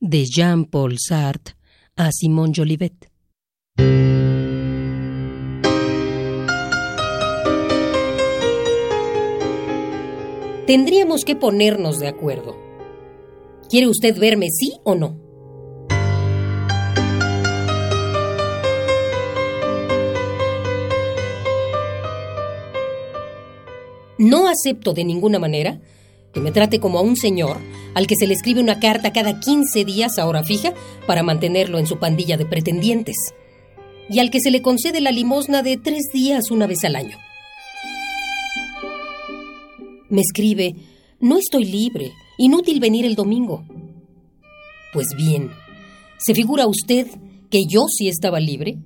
de Jean-Paul Sartre a Simone Jolivet. Tendríamos que ponernos de acuerdo. ¿Quiere usted verme sí o no? No acepto de ninguna manera que me trate como a un señor al que se le escribe una carta cada 15 días a hora fija para mantenerlo en su pandilla de pretendientes, y al que se le concede la limosna de tres días una vez al año. Me escribe, no estoy libre, inútil venir el domingo. Pues bien, ¿se figura usted que yo sí estaba libre?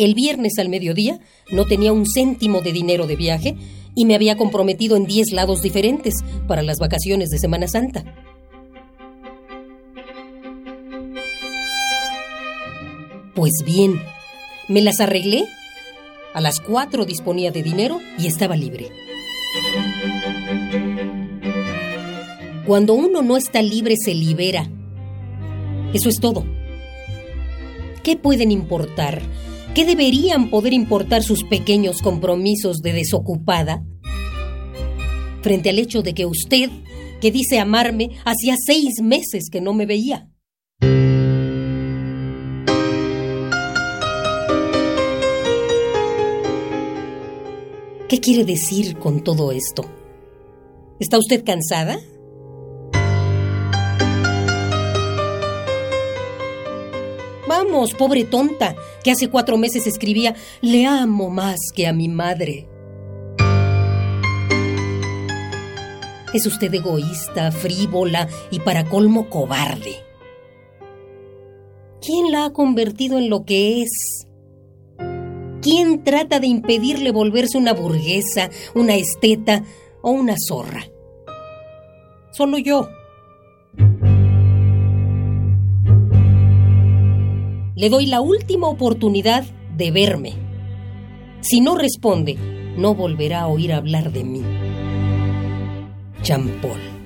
El viernes al mediodía no tenía un céntimo de dinero de viaje y me había comprometido en 10 lados diferentes para las vacaciones de Semana Santa. Pues bien, me las arreglé. A las 4 disponía de dinero y estaba libre. Cuando uno no está libre se libera. Eso es todo. ¿Qué pueden importar ¿Qué deberían poder importar sus pequeños compromisos de desocupada? Frente al hecho de que usted, que dice amarme, hacía seis meses que no me veía. ¿Qué quiere decir con todo esto? ¿Está usted cansada? Vamos, pobre tonta, que hace cuatro meses escribía, le amo más que a mi madre. Es usted egoísta, frívola y para colmo cobarde. ¿Quién la ha convertido en lo que es? ¿Quién trata de impedirle volverse una burguesa, una esteta o una zorra? Solo yo. Le doy la última oportunidad de verme. Si no responde, no volverá a oír hablar de mí. Champol.